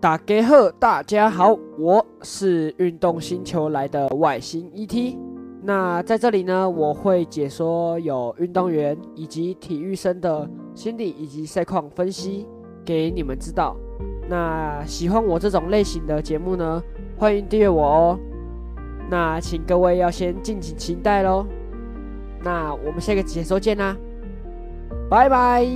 打给贺，大家好，我是运动星球来的外星 ET。那在这里呢，我会解说有运动员以及体育生的心理以及赛况分析给你们知道。那喜欢我这种类型的节目呢，欢迎订阅我哦。那请各位要先敬请期待喽。那我们下个解说见啦，拜拜。